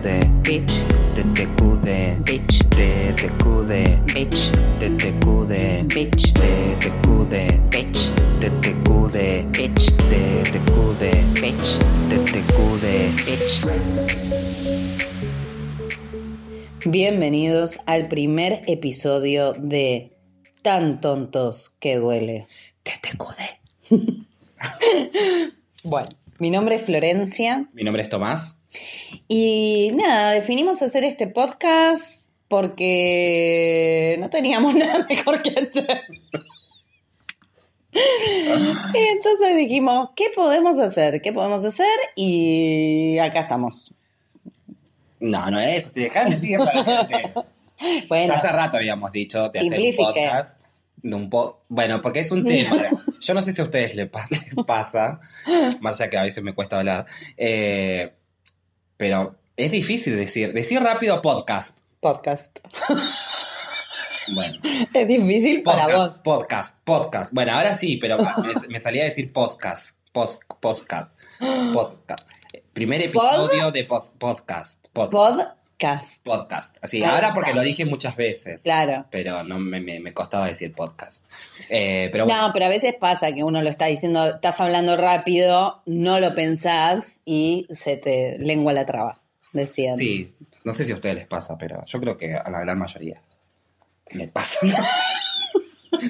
TTQD, bitch, TTQD, bitch, TTQD, bitch, TTQD, bitch, TTQD, bitch, TTQD, bitch, TTQD, bitch, TTQD, bitch. Bienvenidos al primer episodio de Tan tontos que duele. TTQD. Bueno, mi nombre es Florencia. Mi nombre es Tomás. Y nada, definimos hacer este podcast porque no teníamos nada mejor que hacer. Entonces dijimos, ¿qué podemos hacer? ¿Qué podemos hacer? Y acá estamos. No, no es dejar el tiempo a la gente. Bueno, Ya hace rato habíamos dicho de hacer un podcast. De un po- bueno, porque es un tema. Yo no sé si a ustedes les, pa- les pasa, más allá que a veces me cuesta hablar, eh, pero es difícil decir, decir rápido podcast. podcast. Bueno, Es difícil para podcast, vos. podcast, podcast. Bueno, ahora sí, pero me, me salía a decir podcast, post, podcast, podcast. Primer episodio de pos- podcast, podcast, Podcast. podcast. Así, Podcast. ahora porque lo dije muchas veces. Claro. pero no me, me- me costaba decir podcast. Eh, pero bueno, No, pero a veces pasa que uno lo está diciendo, estás hablando rápido, no lo pensás y se te lengua la traba, decían. sí, no sé si a ustedes les pasa, pero yo creo que a la gran mayoría me pasa.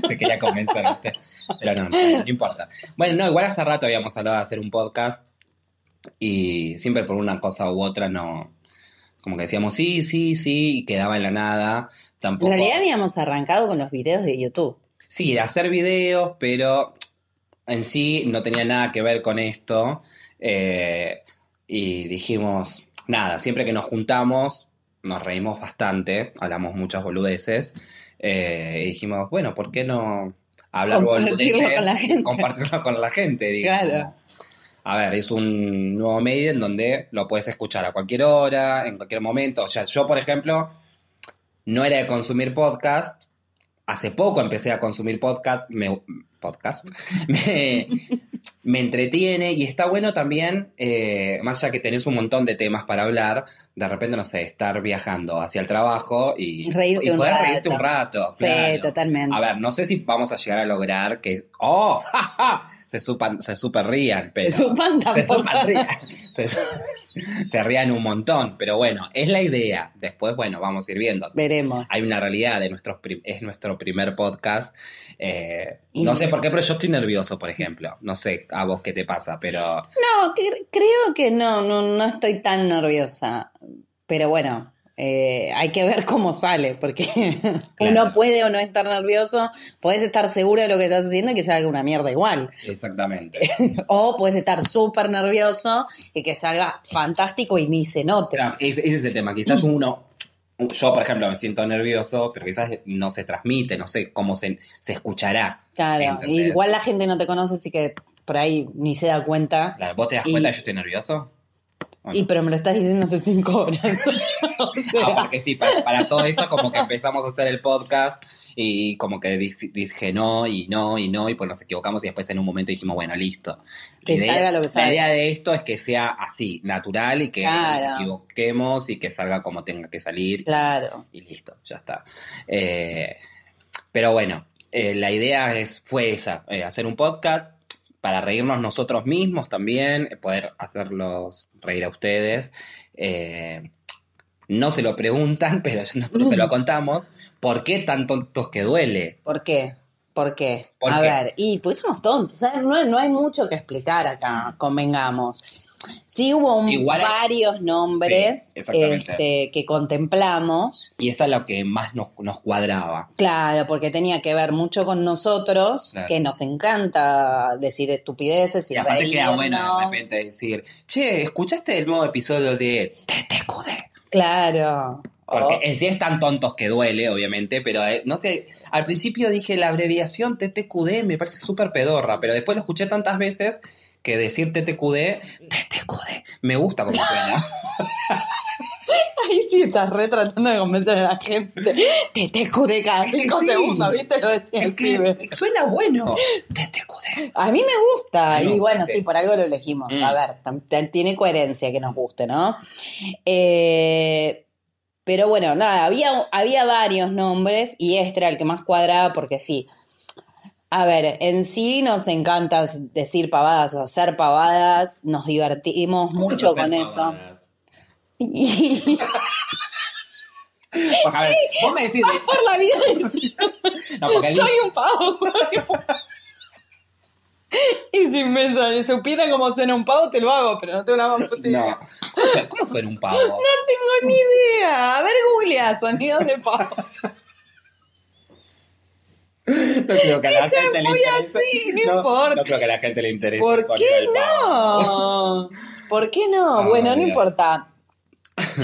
Se quería convencer a usted, pero no, no, no importa. Bueno, no, igual hace rato habíamos hablado de hacer un podcast y siempre por una cosa u otra no, como que decíamos sí, sí, sí y quedaba en la nada. En Tampoco. realidad habíamos arrancado con los videos de YouTube. Sí, de hacer videos, pero en sí no tenía nada que ver con esto. eh, y dijimos, nada, siempre que nos juntamos, nos reímos bastante, hablamos muchas boludeces. eh, y dijimos, bueno, ¿por qué no hablar Compartirlo boludeces? con la gente. Compartirlo con la gente, digo. Claro. A ver, es un nuevo medio en donde lo puedes escuchar a cualquier hora, en cualquier momento. O sea, yo, por ejemplo, no era de consumir podcast. Hace poco empecé a consumir podcast. Me, podcast. Me, me entretiene y está bueno también, eh, más allá que tenés un montón de temas para hablar, de repente, no sé, estar viajando hacia el trabajo y, Reírte y poder reírte un rato. Sí, claro. totalmente. A ver, no sé si vamos a llegar a lograr que. ¡Oh! ¡Ja, ja! Se, supan, se super rían, pero. se supan se tampoco. super rían. Se, se rían un montón, pero bueno, es la idea. Después, bueno, vamos a ir viendo. Veremos. Hay una realidad de nuestros es nuestro primer podcast. Eh, no sé por qué, pero yo estoy nervioso, por ejemplo. No sé a vos qué te pasa, pero No, que- creo que no, no, no estoy tan nerviosa. Pero bueno, eh, hay que ver cómo sale, porque Claro. uno puede o no estar nervioso, puedes estar seguro de lo que estás haciendo y que salga una mierda igual. exactamente. O puedes estar súper nervioso y que salga fantástico y ni se note. Claro, ese, ese es el tema. Quizás uno, yo por ejemplo me siento nervioso, pero quizás no se transmite, no sé cómo se, se escuchará. Claro, ¿Entendés? igual la gente no te conoce, así que por ahí ni se da cuenta. Claro, ¿Vos te das Y- cuenta que yo estoy nervioso? Y pero me lo estás diciendo hace cinco horas. O sea, Ah, porque sí, para, para todo esto como que empezamos a hacer el podcast y como que dije no y no y no y pues nos equivocamos y después en un momento dijimos, bueno, listo. Que La idea- salga lo que La salga. idea de esto es que sea así, natural y que Claro. nos equivoquemos y que salga como tenga que salir claro. y listo, ya está. Eh, pero bueno, eh, la idea es, fue esa, eh, hacer un podcast para reírnos nosotros mismos también, eh, poder hacerlos reír a ustedes. Eh, no se lo preguntan, pero nosotros se lo contamos. ¿Por qué tan tontos que duele? ¿Por qué? ¿Por qué? ¿Por a qué? ver, y pues somos tontos, no, no hay mucho que explicar acá, convengamos. Sí hubo un- Igual hay- varios nombres Sí, este, que contemplamos, Y esta es lo que más nos, nos cuadraba. claro, porque tenía que ver mucho con nosotros, Claro. que nos encanta decir estupideces y, Y aparte queda bueno de reírnos. repente decir, che, ¿escuchaste el nuevo episodio de TTQD? Claro. Porque Oh, en sí están tontos que duele, obviamente, pero eh, no sé, al principio dije la abreviación TTQD me parece súper pedorra, pero después lo escuché tantas veces que decir TTQD, TTQD, me gusta como suena. Ahí sí estás re tratando de convencer a la gente. Te te cude cada Es que cinco sí. segundos, ¿viste? Lo decía Es el pibe. suena bueno. TTQD. A mí me gusta, No, y bueno, sí. sí, por algo lo elegimos. Mm. A ver, tiene coherencia que nos guste, ¿no? Eh, pero bueno, nada, había, había varios nombres y este era el que más cuadraba porque sí. A ver, en sí nos encanta decir pavadas, hacer pavadas, nos divertimos ¿Cómo es mucho con eso. Y Porque, a ver, vos me decís. de- por la vida No, porque soy un pavo. Y si me supiera cómo suena un pavo, te lo hago, pero no tengo la más puta idea. No. ¿Cómo suena- ¿Cómo suena un pavo? No tengo ni idea. A ver, googlea sonidos de pavo. No creo que a la Esto gente le muy interese. así, no importa. No creo que a la gente le interese. ¿Por qué no? ¿Por qué no? Ay, bueno, no importa.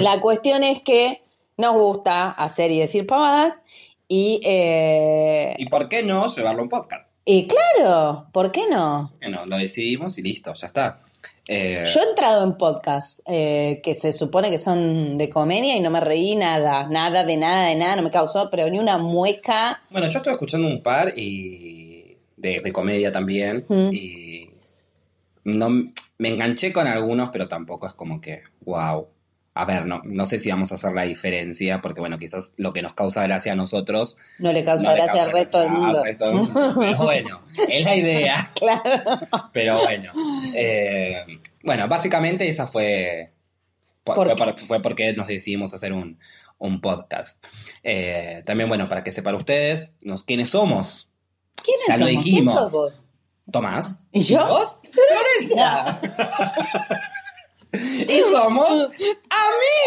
La cuestión es que nos gusta hacer y decir pavadas y, eh, ¿Y por qué no llevarlo a un podcast? y claro, ¿por qué no? Que no, lo decidimos y listo, ya está. Eh, Yo he entrado en podcasts eh, que se supone que son de comedia y no me reí nada, nada de nada, de nada, no me causó, pero ni una mueca. Bueno, yo estuve escuchando un par y de, de comedia también Mm. y no me enganché con algunos, pero tampoco es como que, wow. A ver, no, no sé si vamos a hacer la diferencia, porque bueno, quizás lo que nos causa gracia a nosotros No le causa no le gracia causa al resto del mundo. al resto del mundo. Pero bueno, es la idea. claro. Pero bueno, eh, bueno, básicamente esa fue, fue, ¿Por fue qué? por- fue porque nos decidimos hacer un, un podcast. Eh, también, bueno, para que sepan ustedes, nos, quiénes somos. ¿Quiénes Ya lo somos? dijimos. ¿Quién sos vos? Tomás. ¿Y yo? vos? Florencia. y somos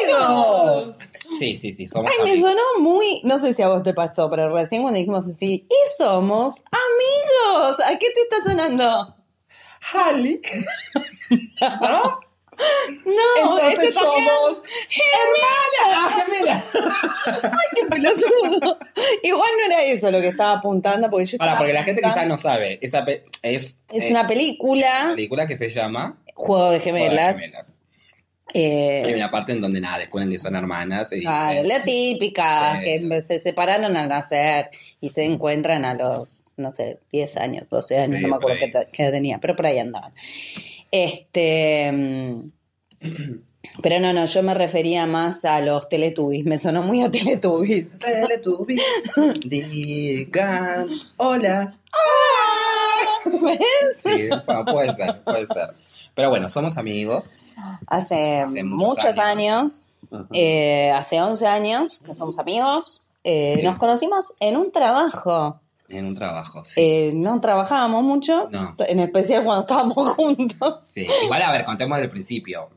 amigos. Sí, sí, sí, somos Ay, me sonó muy, no sé si a vos te pasó, pero recién cuando dijimos así, y somos amigos. ¿A qué te está sonando? Halley. ¿No? No, Entonces somos. Gemela. Qué pelotudo. Igual no era eso lo que estaba apuntando, porque yo estaba porque la gente quizás no sabe, esa pe- es, Es eh, una película, película que se llama Juego de Juego de Gemelas. Eh, Hay una parte en donde nada, descubren que son hermanas y Claro, la típica, que se separaron al nacer y se encuentran a los, no sé, 10 años, 12 años, Sí, no me acuerdo qué, qué edad tenía, pero por ahí andaban. Este. mm, Pero no, no, yo me refería más a los Teletubbies, me sonó muy a Teletubbies. Teletubbies, digan hola. ¿Ves? Sí, bueno, puede ser, puede ser. Pero bueno, somos amigos. Hace, Hace muchos muchos años. años, eh, hace 11 años que somos amigos, eh, Sí. nos conocimos en un trabajo. En un trabajo, sí. Eh, no trabajábamos mucho, No. en especial cuando estábamos juntos. Sí, igual a ver, contemos del principio.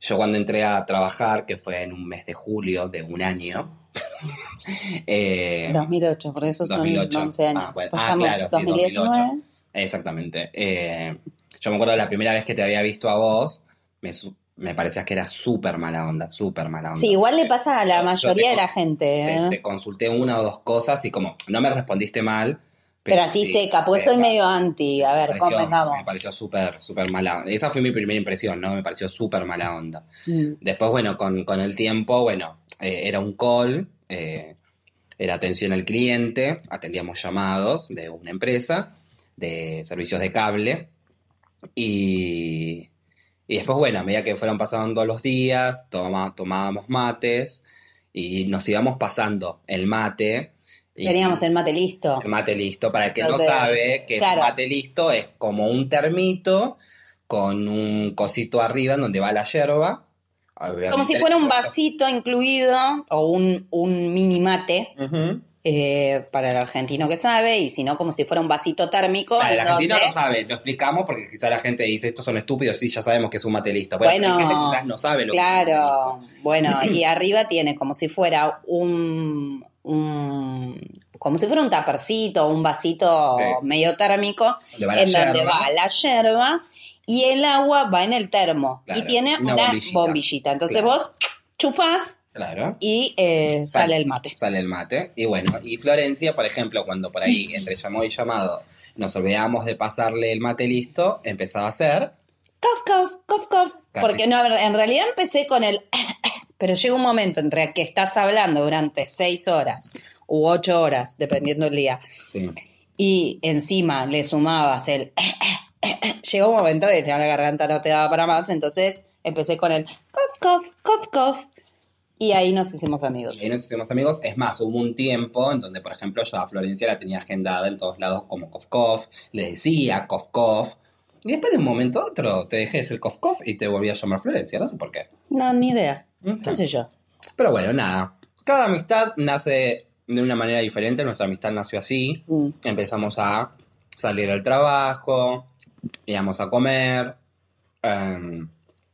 Yo cuando entré a trabajar, que fue en un mes de julio de un año, eh, 2008, por eso son 2008. 11 años. Ah, bueno. Ah, claro, sí, 2019. 2008. exactamente. Eh, yo me acuerdo de la primera vez que te había visto a vos, me, me parecías que era súper mala onda, súper mala onda. Sí, igual le pasa a la Yo- yo mayoría te de la gente. Te, ¿eh? te consulté una o dos cosas y como no me respondiste mal. Pero así sí, seca, porque soy medio anti. A ver, convengamos. Me pareció súper, súper mala onda. Esa fue mi primera impresión, ¿no? Me pareció súper mala onda. Mm. Después, bueno, con, con el tiempo, bueno, eh, era un call, eh, era atención al cliente, atendíamos llamados de una empresa de servicios de cable y, y después, bueno, a medida que fueron pasando los días, toma- tomábamos mates y nos íbamos pasando el mate. y- Teníamos el mate listo. el mate listo. Para el que no sabe, que claro. el mate listo es como un termito con un cosito arriba en donde va la yerba. Como si fuera un vasito incluido o un, un mini mate. Eh, para el argentino que sabe, y si no, como si fuera un vasito térmico. Para el en argentino donde- no sabe, lo explicamos porque quizá la gente dice, estos son estúpidos, sí, ya sabemos que es un mate listo. Bueno, Bueno, hay gente que quizás no sabe lo que es un Claro, bueno, y arriba tiene como si fuera un, un- como si fuera un tapercito, un vasito Sí. medio térmico, en donde va la yerba y el agua va en el termo Claro, y tiene una una, bombillita. bombillita. Entonces Claro. vos chupás Claro. y eh, sale el mate. Sale el mate. Y bueno, y Florencia, por ejemplo, cuando por ahí, entre llamado y llamado, nos olvidamos de pasarle el mate listo, empezaba a hacer. Cof, cof, cof, cof. Porque no, en realidad empecé con el Pero llega un momento entre que estás hablando durante seis horas u ocho horas, dependiendo del día, Sí. y encima le sumabas el... Llegó un momento que la garganta no te daba para más, entonces empecé con el cough, cough, cough, cough. Y ahí nos hicimos amigos. Y ahí nos hicimos amigos. Es más, hubo un tiempo en donde, por ejemplo, yo a Florencia la tenía agendada en todos lados como Cof, le decía Cof. Y después de un momento a otro te dejé de ser Cof Cof y te volví a llamar Florencia, no sé por qué. No, ni idea. Mm, ¿Qué sé yo? Pero bueno, nada. Cada amistad nace de una manera diferente. Nuestra amistad nació así. Mm. Empezamos a salir al trabajo, íbamos a comer. em,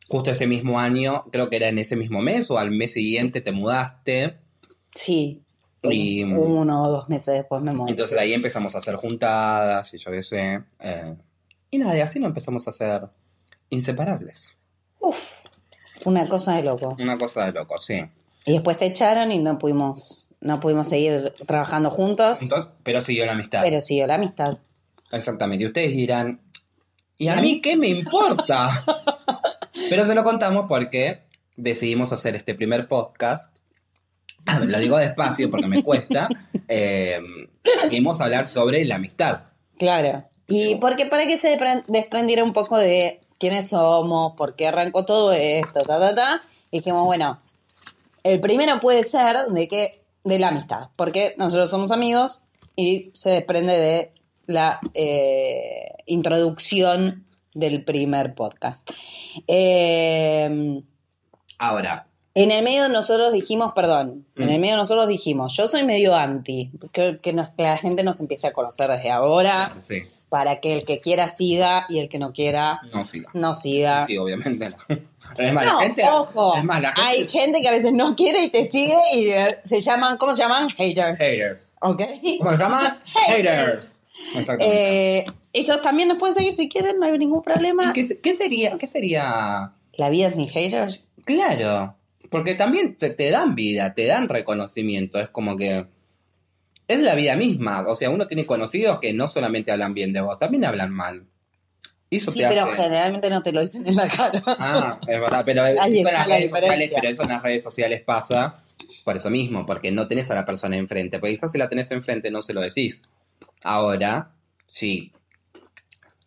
justo ese mismo año, creo que era en ese mismo mes o al mes siguiente te mudaste. Sí. Y- Uno o dos meses después me mudé. Entonces ahí empezamos a hacer juntadas y yo qué sé. eh, y nada, y así nos empezamos a hacer inseparables. Uf, una cosa de locos. Una cosa de loco, sí. Y después te echaron y no pudimos, no pudimos seguir trabajando juntos, Entonces, pero siguió la amistad. pero siguió la amistad. Exactamente. Y ustedes dirán, ¿y a ¿Y a mí? qué me importa? Pero se lo contamos porque decidimos hacer este primer podcast. Ah, Lo digo despacio porque me cuesta. Eh, queríamos hablar sobre la amistad. Claro. Y porque para que se despre- desprendiera un poco de quiénes somos, por qué arrancó todo esto, ta, ta, ta, dijimos, bueno, el primero puede ser de que de la amistad, porque nosotros somos amigos y se desprende de la eh, introducción del primer podcast. Eh, Ahora, en el medio nosotros dijimos, perdón, en Mm. el medio nosotros dijimos, yo soy medio anti, que, que, nos- que la gente nos empiece a conocer desde ahora, sí, para que el que quiera siga y el que no quiera no siga. no siga. Sí, obviamente. Es más, No, la gente. ojo, Es más, la gente. hay gente que a veces no quiere y te sigue y eh, se llaman, ¿cómo se llaman? Haters. Haters. ¿Ok? ¿Cómo se llaman? Haters. Exactamente. Eh, ellos también nos pueden seguir si quieren, no hay ningún problema. ¿Y qué, se- qué sería? ¿Qué sería? La vida sin haters. Claro, porque también te, te dan vida, te dan reconocimiento, es como que es la vida misma, o sea, uno tiene conocidos que no solamente hablan bien de vos, también hablan mal. Eso Sí, pero hace- generalmente no te lo dicen en la cara. Ah, es verdad, pero eso en las la redes sociales, pero eso en las redes sociales pasa por eso mismo, porque no tenés a la persona enfrente, porque quizás si la tenés enfrente no se lo decís. Ahora, si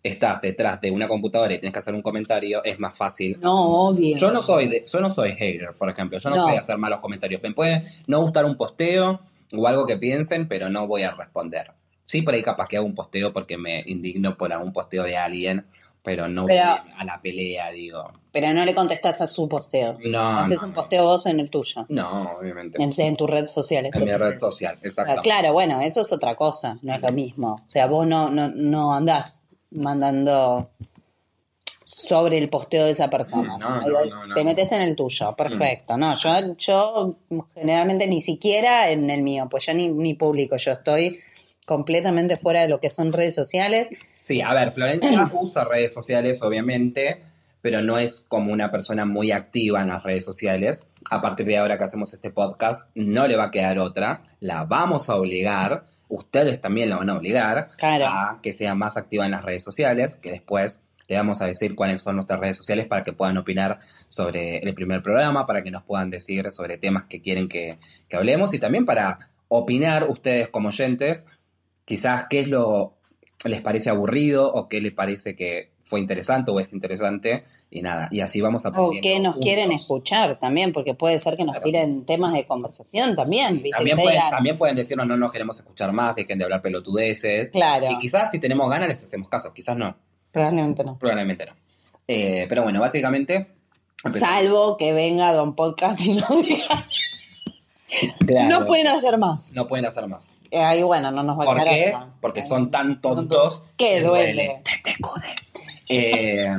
estás detrás de una computadora y tenés que hacer un comentario, es más fácil No, obvio. yo no soy de, yo no soy hater, por ejemplo. Yo no, No. soy de hacer malos comentarios. Me puede no gustar un posteo o algo que piensen, pero no voy a responder. Sí, por ahí capaz que hago un posteo porque me indigno por algún posteo de alguien, pero no Pero- voy a la pelea, digo. Pero no le contestás a su posteo. No, Haces no, un posteo vos en el tuyo. No, obviamente. En, en tus redes sociales. En mi red social, exacto. Claro, bueno, eso es otra cosa, no es lo mismo. O sea, vos no, no, no andás mandando sobre el posteo de esa persona. No. Te metes en el tuyo, perfecto. No, yo, yo generalmente ni siquiera en el mío, pues yo ni, ni publico, yo estoy completamente fuera de lo que son redes sociales. Sí, a ver, Florencia usa redes sociales, obviamente, pero no es como una persona muy activa en las redes sociales. A partir de ahora que hacemos este podcast, no le va a quedar otra. La vamos a obligar, ustedes también la van a obligar Claro. a que sea más activa en las redes sociales, que después le vamos a decir cuáles son nuestras redes sociales para que puedan opinar sobre el primer programa, para que nos puedan decir sobre temas que quieren que, que hablemos y también para opinar ustedes como oyentes, quizás qué es lo les parece aburrido o qué les parece que fue interesante o es interesante y nada, y así vamos O aprendiendo. que nos juntos. quieren escuchar también, porque puede ser que nos Claro. tiren temas de conversación también. ¿viste? También pueden, digan, también pueden decirnos no nos queremos escuchar más, dejen de hablar pelotudeces. Claro, Y quizás si tenemos ganas les hacemos caso, quizás no, probablemente no. probablemente no. Eh, pero bueno, básicamente... empezamos. Salvo que venga Don Podcast y lo diga. Claro, No pueden hacer más. no pueden hacer más. Eh, Ahí, bueno, no nos va a ¿Por quedar qué? otra. Porque son tan tontos Que duele. Te, te. Eh,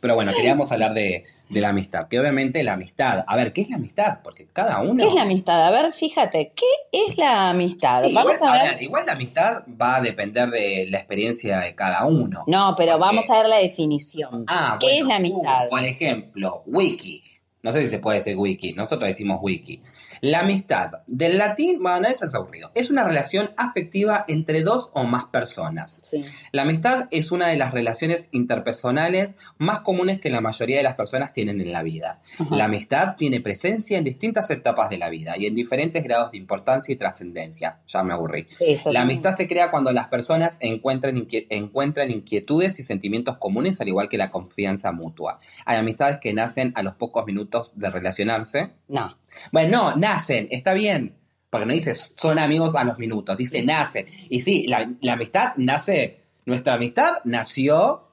pero bueno, queríamos hablar de, de la amistad. Que obviamente la amistad. A ver, ¿qué es la amistad? Porque cada uno. ¿Qué es la amistad? A ver, fíjate, ¿qué es la amistad? Sí, vamos igual, a a ver. igual la amistad va a depender de la experiencia de cada uno. No, pero ¿Por vamos a ver la definición. Ah, ¿Qué bueno, es la amistad? uh, por ejemplo, wiki. No sé si se puede decir wiki. Nosotros decimos wiki. La amistad, del latín, bueno, eso es aburrido. Es una relación afectiva entre dos o más personas. Sí. La amistad es una de las relaciones interpersonales más comunes que la mayoría de las personas tienen en la vida. Ajá. La amistad tiene presencia en distintas etapas de la vida y en diferentes grados de importancia y trascendencia. Ya me aburrí. Sí, La amistad se crea cuando las personas encuentran, encuentran inquietudes y sentimientos comunes, al igual que la confianza mutua. Hay amistades que nacen a los pocos minutos de relacionarse. No. Bueno, no, nacen, está bien. Porque no dice son amigos a los minutos, dice nacen. Y sí, la, la amistad nace, nuestra amistad nació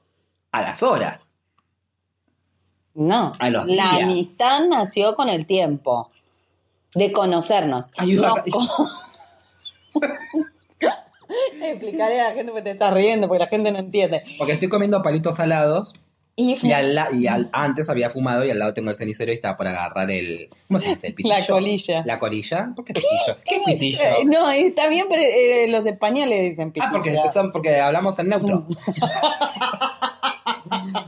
a las horas. No. A los la días. amistad nació con el tiempo. De conocernos. Ayuda. No Explicaré a la gente porque te estás riendo, porque la gente no entiende. Porque estoy comiendo palitos salados Y, y, al la- y al- antes había fumado y al lado tengo el cenicero y estaba por agarrar el. ¿Cómo se dice? El pitillo. La colilla. ¿La colilla? ¿Por qué pitillo? ¿Qué pitillo? Eh, No, está bien, pero eh, los españoles dicen Ah, porque, pitilla. son, porque hablamos en neutro.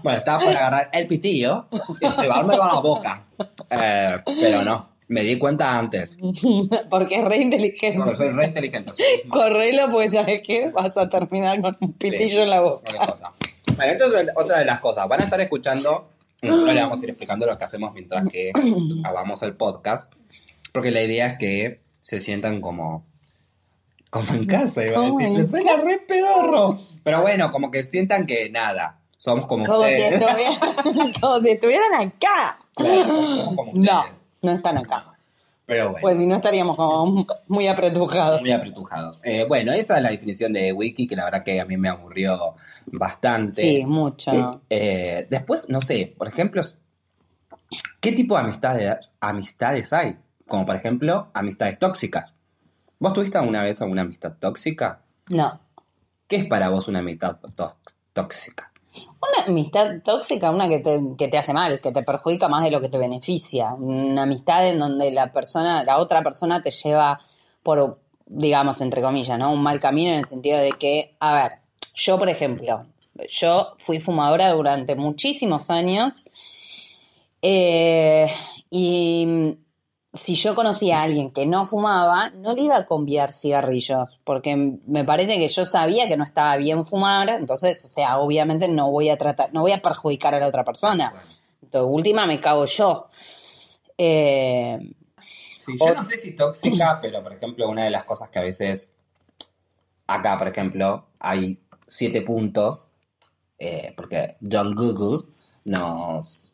bueno, estaba por agarrar el pitillo y llevármelo a la boca. Eh, pero no, me di cuenta antes. porque es re inteligente. Porque soy re inteligente. Correlo, porque sabes qué, vas a terminar con un pitillo en la boca. cosa. Bueno, esto es otra de las cosas. Van a estar escuchando, nosotros le vamos a ir explicando lo que hacemos mientras que hagamos el podcast. Porque la idea es que se sientan como, como en casa, iba a decir. Le suena re pedorro. Pero bueno, como que sientan que nada, somos como, Como si, ustedes. estuvieran, como si estuvieran acá. Claro, somos como No, ustedes. no están acá. Pero bueno. Pues si no estaríamos como muy apretujados. Muy apretujados. Eh, bueno, esa es la definición de Wiki, que la verdad que a mí me aburrió bastante. Sí, mucho. Eh, después, no sé, por ejemplo, ¿qué tipo de amistades, amistades hay? Como por ejemplo, amistades tóxicas. ¿Vos tuviste alguna vez alguna amistad tóxica? No. ¿Qué es para vos una amistad tó- tóxica? Una amistad tóxica, una que te, que te hace mal, que te perjudica más de lo que te beneficia. Una amistad en donde la persona, la otra persona te lleva por, digamos, entre comillas, ¿no? Un mal camino en el sentido de que, a ver, yo, por ejemplo, yo fui fumadora durante muchísimos años eh, y si yo conocía a alguien que no fumaba, no le iba a conviar cigarrillos, porque me parece que yo sabía que no estaba bien fumar, entonces, o sea, obviamente no voy a tratar, no voy a perjudicar a la otra persona. Entonces, última me cago yo. Eh, Sí, yo O- no sé si tóxica, pero por ejemplo, una de las cosas que a veces, acá por ejemplo, hay siete puntos, eh, porque John Google nos,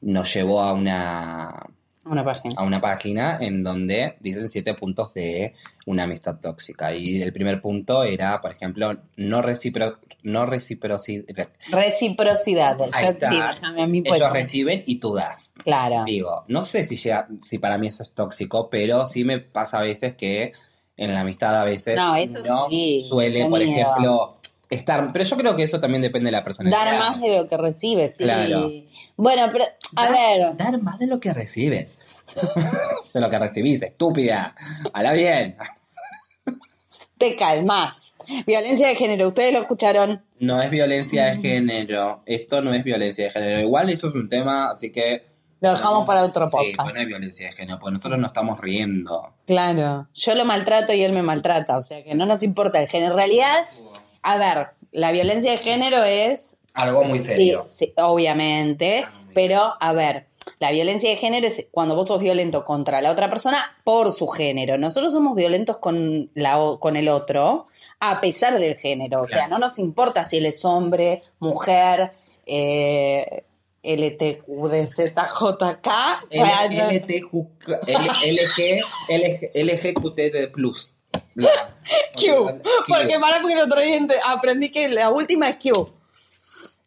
nos llevó a una, una página. a una página en donde dicen siete puntos de una amistad tóxica. Y el primer punto era, por ejemplo, no, recipro, no reciprocidad. Reciprocidad. Yo- sí, a pues. Ellos reciben y tú das. Claro. Digo, no sé si llega, si para mí eso es tóxico, pero sí me pasa a veces que en la amistad a veces No, eso sí, suele, por ejemplo, estar. Pero yo creo que eso también depende de la personalidad. Dar más de lo que recibes, sí. Claro. Bueno, pero, a Dar- ver. Dar más de lo que recibes. de lo que recibís, estúpida. Habla bien. te calmas. Violencia de género, ustedes lo escucharon. No es violencia de género. Esto no es violencia de género. Igual eso es un tema, así que. Lo dejamos para otro Sí, podcast. pues no es violencia de género, porque nosotros no estamos riendo. Claro. Yo lo maltrato y él me maltrata, o sea que no nos importa el género. En realidad, a ver, la violencia de género es Algo muy serio. Sí, sí, obviamente, muy pero a ver, la violencia de género es cuando vos sos violento contra la otra persona por su género. Nosotros somos violentos con, la, con el otro a pesar del género. O sea, no nos importa si él es hombre, mujer, eh, LTQDZJK. L- bueno, LTQ, Q. Porque para porque el otro día aprendí que la última es Q.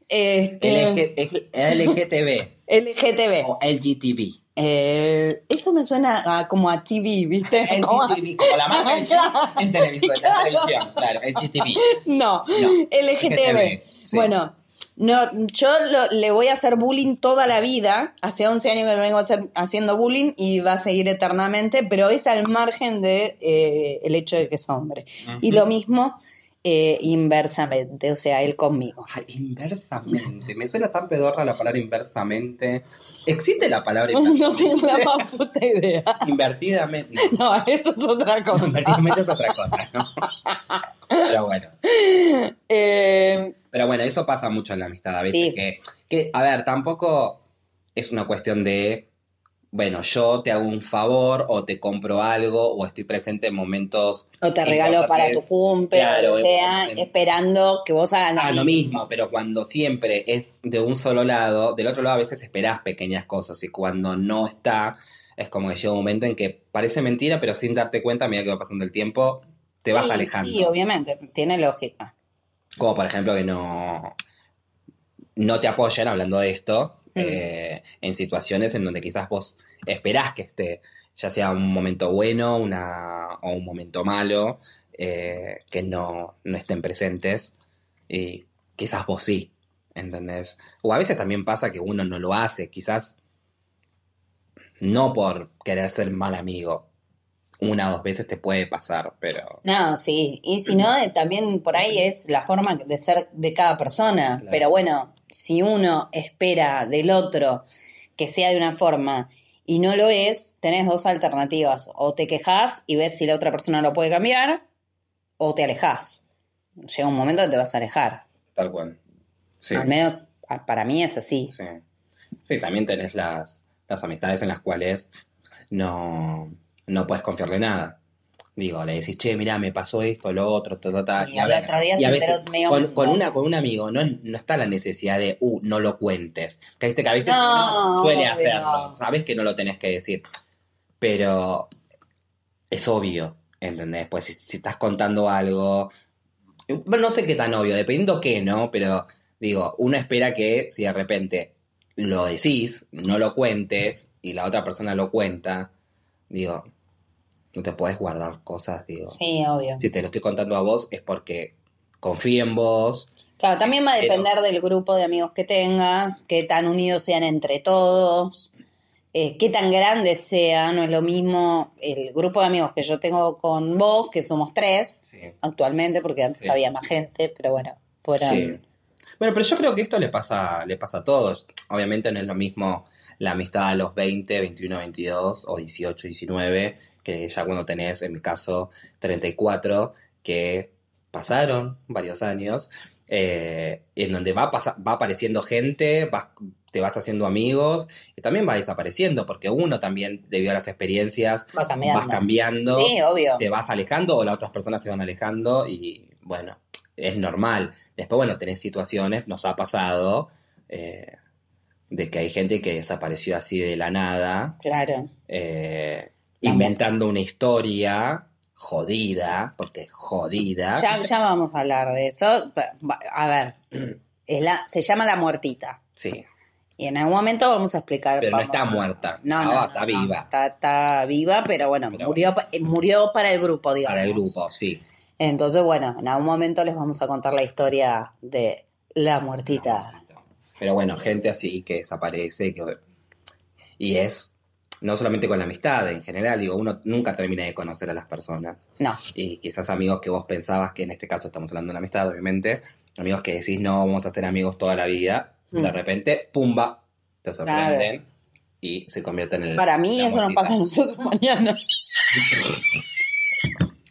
Este, LG, LGTB LGTB. o LGTB. Eh, eso me suena a- como a TV, ¿viste? LGTB, como la marca en televisión, en Claro. televisión, claro, LGTB. No, No, LGTB. sí. Bueno, no, yo lo- le voy a hacer bullying toda la vida. Hace 11 años que le vengo a hacer- haciendo bullying y va a seguir eternamente, pero es al margen de eh, el hecho de que es hombre. Y lo mismo eh, inversamente, o sea, él conmigo. Ay, inversamente. Me suena tan pedorra la palabra inversamente. ¿Existe la palabra No inversamente? tengo la más puta idea. Invertidamente. No, eso es otra cosa. Invertidamente es otra cosa, ¿no? Pero bueno. Eh, Pero bueno, eso pasa mucho en la amistad a veces. Sí. Que, que, a ver, tampoco es una cuestión de, bueno, yo te hago un favor o te compro algo o estoy presente en momentos o te regalo para tu cumple, Claro, o sea, en- esperando que vos hagas lo Ah, lo mismo. mismo, pero cuando siempre es de un solo lado, del otro lado a veces esperás pequeñas cosas y cuando no está, es como que llega un momento en que parece mentira, pero sin darte cuenta, a medida que va pasando el tiempo, te vas Sí, alejando. Sí, obviamente, tiene lógica. Como por ejemplo que no, no te apoyan hablando de esto Mm. eh, en situaciones en donde quizás vos esperás que esté, ya sea un momento bueno una, o un momento malo, eh, que no, no estén presentes y quizás vos sí, ¿entendés? O a veces también pasa que uno no lo hace, quizás no por querer ser mal amigo. Una o dos veces te puede pasar, pero... No, sí. Y si no, también por ahí es la forma de ser de cada persona. Claro. Pero bueno, si uno espera del otro que sea de una forma y no lo es, tenés dos alternativas. O te quejas y ves si la otra persona lo puede cambiar, o te alejas. Llega un momento que te vas a alejar. Tal cual. Sí. Al menos para mí es así. Sí. Sí, también tenés las, las amistades en las cuales no, no puedes confiarle nada. Digo, le decís, che, mira, me pasó esto, lo otro, ta, ta, ta. Y a al ver- otro día y a se veces enteró medio con, una, con un amigo no, no está la necesidad de, uh, no lo cuentes. Que viste que a veces No, uno suele obvio. hacerlo. Sabes que no lo tenés que decir. Pero es obvio, ¿entendés? Pues si, si estás contando algo. Bueno, no sé qué tan obvio, dependiendo qué, ¿no? Pero digo, uno espera que si de repente lo decís, no lo cuentes, y la otra persona lo cuenta, digo, no te puedes guardar cosas, digo. Sí, obvio. Si te lo estoy contando a vos es porque confío en vos. Claro, también va a Pero- depender del grupo de amigos que tengas, qué tan unidos sean entre todos, eh, qué tan grandes sean. No es lo mismo el grupo de amigos que yo tengo con vos, que somos tres actualmente, porque antes Sí. había más gente, pero bueno, fueron. Sí. Bueno, pero yo creo que esto le pasa, le pasa a todos. Obviamente no es lo mismo la amistad a los 20, 21, 22 o 18, 19, que ya cuando tenés, en mi caso, 34, que pasaron varios años, eh, en donde va, va apareciendo gente, vas- te vas haciendo amigos y también va desapareciendo, porque uno también, debido a las experiencias, Va cambiando. vas cambiando Sí, obvio. te vas alejando o las otras personas se van alejando y bueno, es normal. Después, bueno, tenés situaciones, nos ha pasado, eh, de que hay gente que desapareció así de la nada, Claro. eh, inventando una historia jodida, porque jodida. Ya, ya vamos a hablar de eso. A ver, es la, se llama La Muertita. Sí, Y en algún momento vamos a explicar. pero no está muerta. No, Ah, no, está no, no, viva. Está, está viva, pero bueno, Pero murió, murió para el grupo, digamos. Para el grupo, sí. Entonces, bueno, en algún momento les vamos a contar la historia de la muertita. Pero bueno, gente así que desaparece, que... y es no solamente con la amistad, en general, digo, uno nunca termina de conocer a las personas. No, y quizás amigos que vos pensabas que en este caso estamos hablando de una amistad, obviamente, amigos que decís no vamos a ser amigos toda la vida, de Mm. repente, pumba, te sorprenden y se convierten en el. para mí la eso nos pasa a nosotros mañana.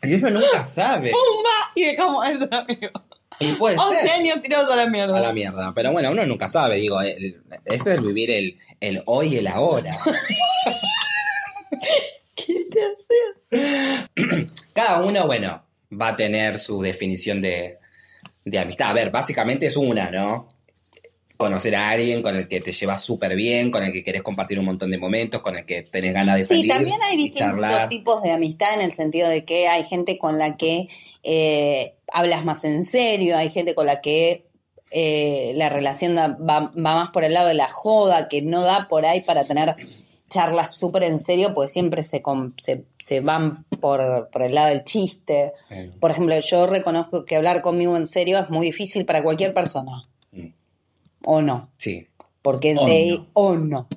Y uno nunca sabe. ¡Pumba! Y dejamos de ser amigos. Y puede 11 ser. años tirados a la mierda. A la mierda. Pero bueno, uno nunca sabe, digo, el- eso es vivir el, el hoy y el ahora. ¿Qué te hace? Cada uno, bueno, va a tener su definición de, de amistad. A ver, básicamente es una, ¿no? Conocer a alguien con el que te llevas súper bien, con el que querés compartir un montón de momentos, con el que tenés ganas de salir Sí, también hay distintos charlar. tipos de amistad en el sentido de que hay gente con la que eh, hablas más en serio, hay gente con la que eh, la relación da- va, va más por el lado de la joda, que no da por ahí para tener charlas súper en serio, porque siempre se, com- se, se van por, por el lado del chiste. Por ejemplo, yo reconozco que hablar conmigo en serio es muy difícil para cualquier persona, o no. Sí. Porque O enseguida, no. o no.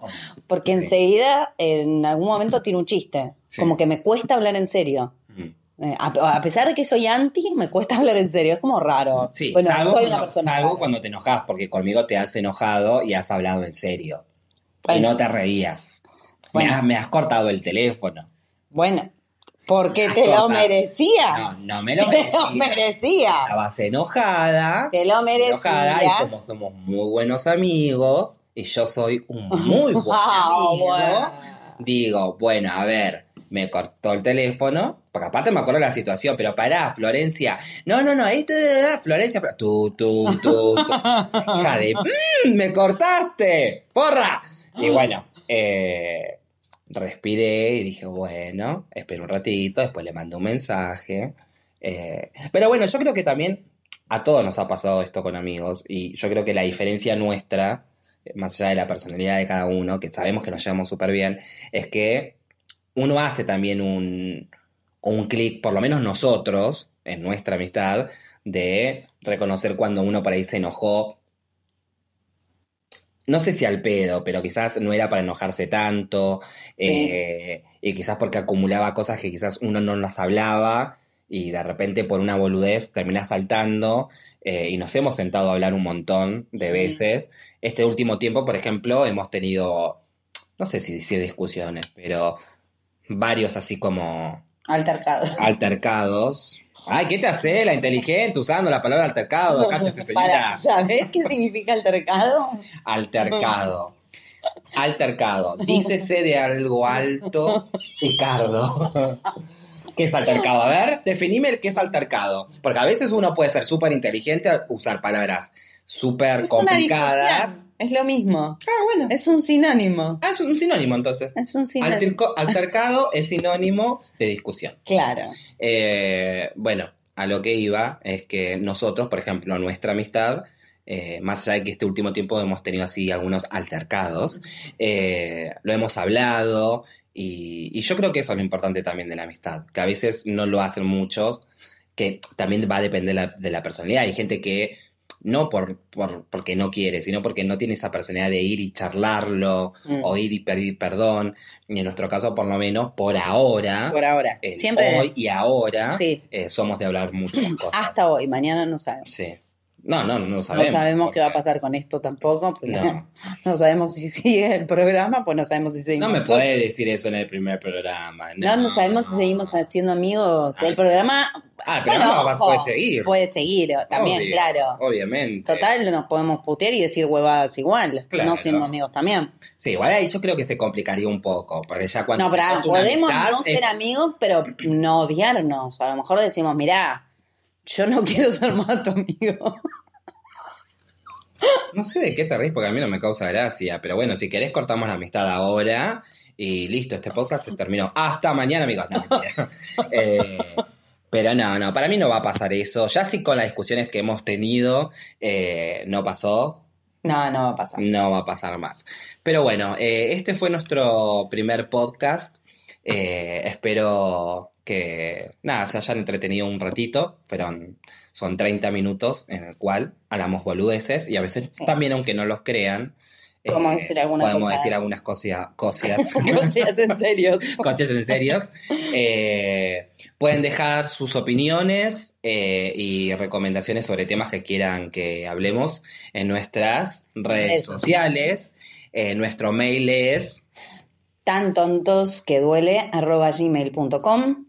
Porque Sí. enseguida, en algún momento, tiene un chiste. Sí. Como que me cuesta hablar en serio. Mm. Eh, a, a pesar de que soy anti, me cuesta hablar en serio, es como raro. Sí, bueno, salvo, soy cuando, una persona salvo cuando te enojas, porque conmigo te has enojado y has hablado en serio. Y no te reías. Bueno. Me, has, me has cortado el teléfono. Bueno, porque te lo merecías. No, no me lo te merecía. lo merecías. Estabas enojada. Te lo enojada merecías. y como somos muy buenos amigos y yo soy un muy buen amigo, bueno. digo, bueno, a ver, me cortó el teléfono, porque aparte me acuerdo de la situación, pero pará, Florencia, no, no, no, esto Florencia, tú, tú, tú, tú, hija de, "Mm, me cortaste, porra. Y bueno, eh, respiré y dije, bueno, espero un ratito, después le mandé un mensaje. eh, pero bueno, yo creo que también a todos nos ha pasado esto con amigos y yo creo que la diferencia nuestra, más allá de la personalidad de cada uno, que sabemos que nos llevamos súper bien, es que uno hace también un, un clic, por lo menos nosotros, en nuestra amistad, de reconocer cuando uno por ahí se enojó. No sé si al pedo, pero quizás no era para enojarse tanto, Sí. eh, y quizás porque acumulaba cosas que quizás uno no las hablaba, y de repente por una boludez termina saltando, eh, y nos hemos sentado a hablar un montón de Sí. veces. Este último tiempo, por ejemplo, hemos tenido, no sé si decir discusiones, pero varios así como Altercados. altercados. Ay, ¿qué te hace la inteligente usando la palabra altercado? Cállese, Para, señora. ¿Sabés qué significa altercado? Altercado. Altercado. Dícese de algo alto y cardo. ¿Qué es altercado? A ver, definime el qué es altercado. Porque a veces uno puede ser súper inteligente al usar palabras súper complicadas. Es lo mismo. Ah, bueno. Es un sinónimo. Ah, es un sinónimo entonces. Es un sinónimo. Alterco- altercado es sinónimo de discusión. Claro. Eh, bueno, a lo que iba es que nosotros, por ejemplo, nuestra amistad, eh, más allá de que este último tiempo hemos tenido así algunos altercados, eh, lo hemos hablado y, y yo creo que eso es lo importante también de la amistad, que a veces no lo hacen muchos, que también va a depender la- de la personalidad. Hay gente que no por, por- porque no quiere, sino porque no tiene esa personalidad de ir y charlarlo Mm. o ir y pedir perdón. Y en nuestro caso, por lo menos, por ahora, Por ahora. Siempre. hoy y ahora, Sí. eh, somos de hablar muchas cosas. Hasta hoy. Mañana no sabemos. Sí. No, no, no sabemos. no sabemos qué va a pasar con esto tampoco. No. No. sabemos si sigue el programa, pues no sabemos si seguimos. No me podés decir eso en el primer programa. No, no sabemos si seguimos siendo amigos. Ah. El programa. Ah, pero no, vas- ojo, puede seguir. Puede seguir, también, Obvio, claro. Obviamente. Total, nos podemos putear y decir huevadas igual. Claro. No siendo amigos también. Sí, igual ahí yo creo que se complicaría un poco. Porque ya cuando. No, pero podemos amistad, no es- ser amigos, pero no odiarnos. A lo mejor decimos, mirá, yo no quiero ser más tu amigo. No sé de qué te reís porque a mí no me causa gracia. Pero bueno, si querés, cortamos la amistad ahora. Y listo, este podcast se terminó. Hasta mañana, amigos. No. Eh, pero no, no, para mí no va a pasar eso. Ya sí con las discusiones que hemos tenido, eh, no pasó. No, no va a pasar. No va a pasar más. Pero bueno, eh, este fue nuestro primer podcast. Eh, espero que nada, se hayan entretenido un ratito. Fueron, son 30 minutos en el cual hablamos boludeces y a veces Sí. también, aunque no los crean, eh, Podemos decir cosa. decir algunas cosia- cosias. Cosas en serio. Cosas en serios. Eh, pueden dejar sus opiniones eh, y recomendaciones sobre temas que quieran que hablemos en nuestras redes Redes sociales. Eh, nuestro mail es tan tontos que duele arroba gmail.com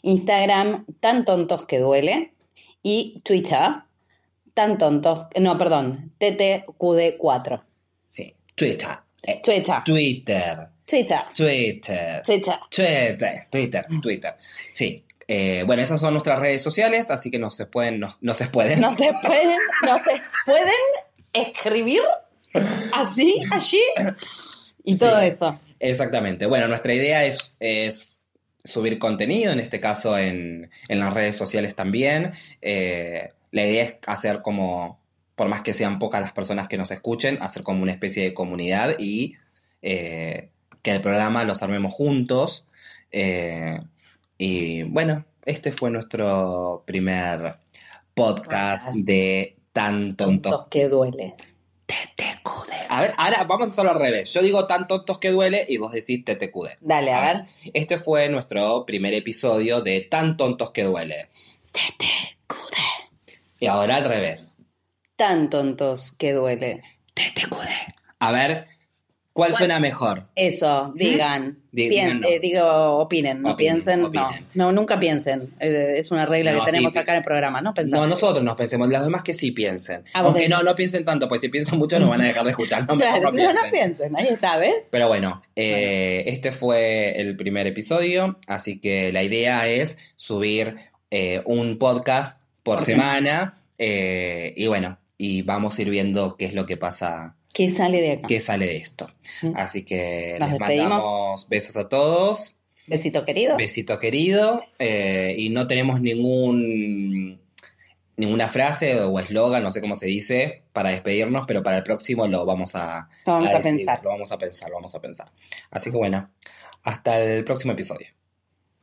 Instagram tan tontos que duele y Twitter tan tontos no perdón ttqd4 sí, Twitter. Eh, Twitter Twitter. Twitter Twitter. Twitter Twitter. Twitter. Twitter. Sí. Eh, bueno, esas son nuestras redes sociales, así que no se pueden, no, no se pueden. no se pueden no se pueden escribir así allí y todo Sí. eso Exactamente. Bueno, nuestra idea es, es subir contenido, en este caso en, en las redes sociales también. Eh, la idea es hacer como, por más que sean pocas las personas que nos escuchen, hacer como una especie de comunidad y eh, que el programa los armemos juntos. Eh, y bueno, este fue nuestro primer podcast Podcast. de Tan Tontos tontos que duele. A ver, ahora vamos a hacerlo al revés. Yo digo tan tontos que duele y vos decís TTQD. Dale, a ver. Este fue nuestro primer episodio de Tan tontos que duele. TTQD. Y ahora al revés. Tan tontos que duele. TTQD. A ver, ¿cuál, ¿Cuál? suena mejor? Eso, digan. Pien- eh, digo, opinen, no Opinen, piensen. opinen. No, no, nunca piensen. Eh, es una regla No, que tenemos sí, acá en el programa, ¿no? Pensar. No, nosotros nos pensemos, los demás que sí piensen. Ah, Aunque decís. no, no piensen tanto, pues si piensan mucho nos van a dejar de escuchar. No, Claro, no piensen. ahí está, ¿ves? Pero bueno, eh, este fue el primer episodio, así que la idea es subir un podcast por, Por semana eh, y bueno, y vamos a ir viendo qué es lo que pasa, ¿Qué sale de acá? qué sale de esto. Así que Nos les despedimos. mandamos besos a todos, Besito querido. besito querido, eh, y no tenemos ningún ninguna frase o eslogan, no sé cómo se dice, para despedirnos, pero para el próximo lo vamos a, Lo vamos a decir, pensar. Lo vamos a pensar, lo vamos a pensar. Así que bueno, hasta el próximo episodio.